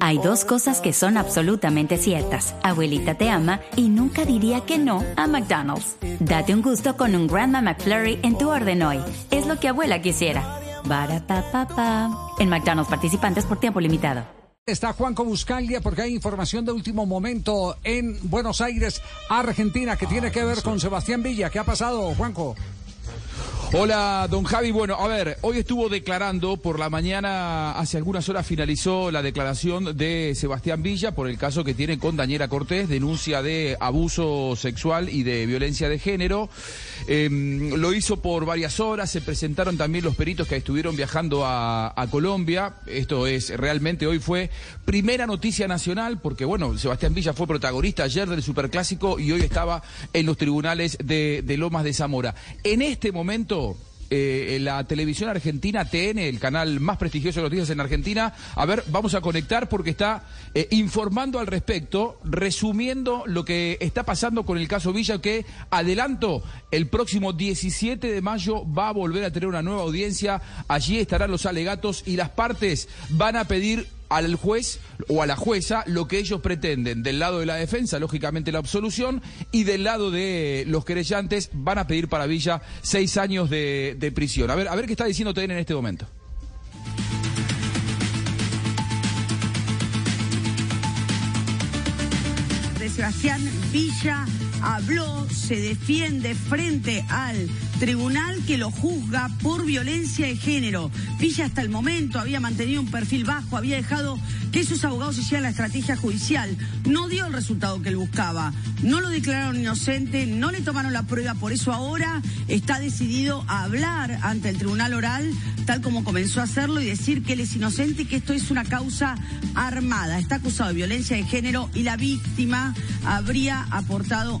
Hay dos cosas que son absolutamente ciertas. Abuelita te ama y nunca diría que no a McDonald's. Date un gusto con un Grandma McFlurry en tu orden hoy. Es lo que abuela quisiera. Barata En McDonald's participantes por tiempo limitado. Está Juanco Buscaglia porque hay información de último momento en Buenos Aires, Argentina, que tiene que ver con Sebastián Villa. ¿Qué ha pasado, Juanco? Hola, don Javi. Bueno, a ver, hoy estuvo declarando por la mañana, hace algunas horas finalizó la declaración de Sebastián Villa por el caso que tiene con Daniela Cortés, denuncia de abuso sexual y de violencia de género. Em, lo hizo por varias horas, se presentaron también los peritos que estuvieron viajando a, Colombia. Esto es, realmente hoy fue primera noticia nacional, porque bueno, Sebastián Villa fue protagonista ayer del Superclásico y hoy estaba en los tribunales de, de Lomas de Zamora. En este momento, eh, la televisión argentina, TN, el canal más prestigioso de días en Argentina. A ver, vamos a conectar porque está eh, informando al respecto, resumiendo lo que está pasando con el caso Villa, que adelanto, el próximo 17 de mayo va a volver a tener una nueva audiencia. Allí estarán los alegatos y las partes van a pedir al juez o a la jueza lo que ellos pretenden. Del lado de la defensa, lógicamente la absolución, y del lado de los querellantes van a pedir para Villa seis años de, prisión. A ver, a ver qué está diciendo TN en este momento. De Sebastián Villa habló, se defiende frente al tribunal que lo juzga por violencia de género. Villa hasta el momento había mantenido un perfil bajo, había dejado que sus abogados hicieran la estrategia judicial. No dio el resultado que él buscaba. No lo declararon inocente, no le tomaron la prueba, por eso ahora está decidido a hablar ante el tribunal oral, tal como comenzó a hacerlo, y decir que él es inocente y que esto es una causa armada. Está acusado de violencia de género y la víctima habría aportado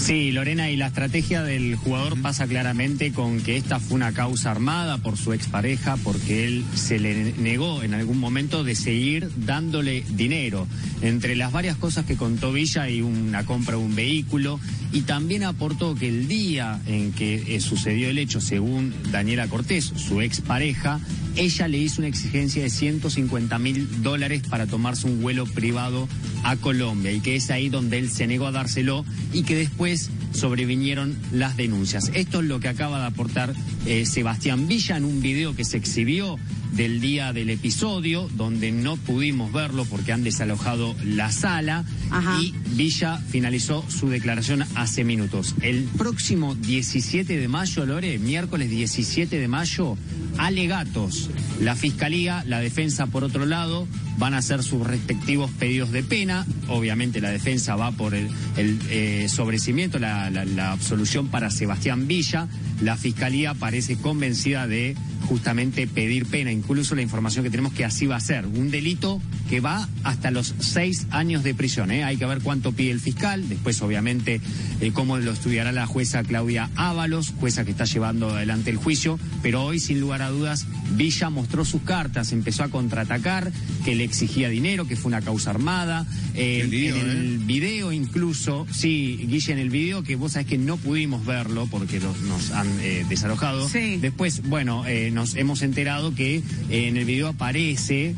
Sí, Lorena, y la estrategia del jugador pasa claramente con que esta fue una causa armada por su expareja, porque él se le negó en algún momento de seguir dándole dinero. Entre las varias cosas que contó Villa hay una compra de un vehículo y también aportó que el día en que eh, sucedió el hecho, según Daniela Cortés, su expareja, ella le hizo una exigencia de 150 mil dólares para tomarse un vuelo privado a Colombia y que es ahí donde él se negó a dárselo y que después sobrevinieron las denuncias. Esto es lo que acaba de aportar eh, Sebastián Villa en un video que se exhibió del día del episodio, donde no pudimos verlo porque han desalojado la sala y Villa finalizó su declaración hace minutos. El próximo 17 de mayo, Lore, miércoles 17 de mayo, alegatos. La Fiscalía, la defensa por otro lado, van a hacer sus respectivos pedidos de pena. Obviamente la defensa va por el, eh, sobrecimiento, la, absolución para Sebastián Villa. La Fiscalía parece convencida de justamente pedir pena. Incluso la información que tenemos que así va a ser. Un delito que va hasta los seis años de prisión. ¿eh? Hay que ver cuánto pide el fiscal. Después, obviamente, eh, cómo lo estudiará la jueza Claudia Ábalos, jueza que está llevando adelante el juicio. Pero hoy, sin lugar a dudas, Villa mostró sus cartas, empezó a contraatacar, que le exigía dinero, que fue una causa armada. Eh, en el video incluso, sí, Guille, en el video que vos sabés que no pudimos verlo porque nos han desalojado. Después, bueno, nos hemos enterado que en el video aparece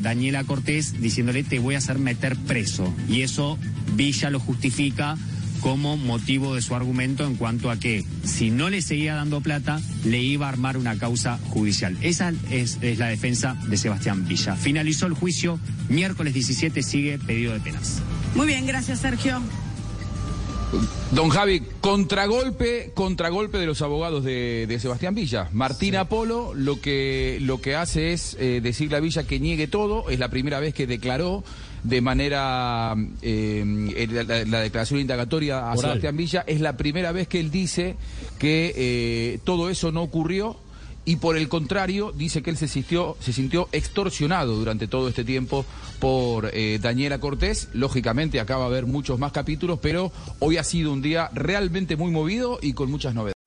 Daniela Cortés diciéndole te voy a hacer meter preso. Y eso Villa lo justifica como motivo de su argumento en cuanto a que si no le seguía dando plata, le iba a armar una causa judicial. Esa es, es, la defensa de Sebastián Villa. Finalizó el juicio, miércoles 17 sigue pedido de penas. Muy bien, gracias Sergio. Don Javi, contragolpe, contragolpe de los abogados de, Sebastián Villa. Martín Apolo lo que, lo que hace es eh, decirle a Villa que niegue todo. Es la primera vez que declaró de manera eh, la, declaración indagatoria a Sebastián Villa. Es la primera vez que él dice que eh, todo eso no ocurrió y por el contrario dice que él se sintió, se sintió extorsionado durante todo este tiempo por eh, Daniela Cortés. Lógicamente acaba de haber muchos más capítulos, pero hoy ha sido un día realmente muy movido y con muchas novedades.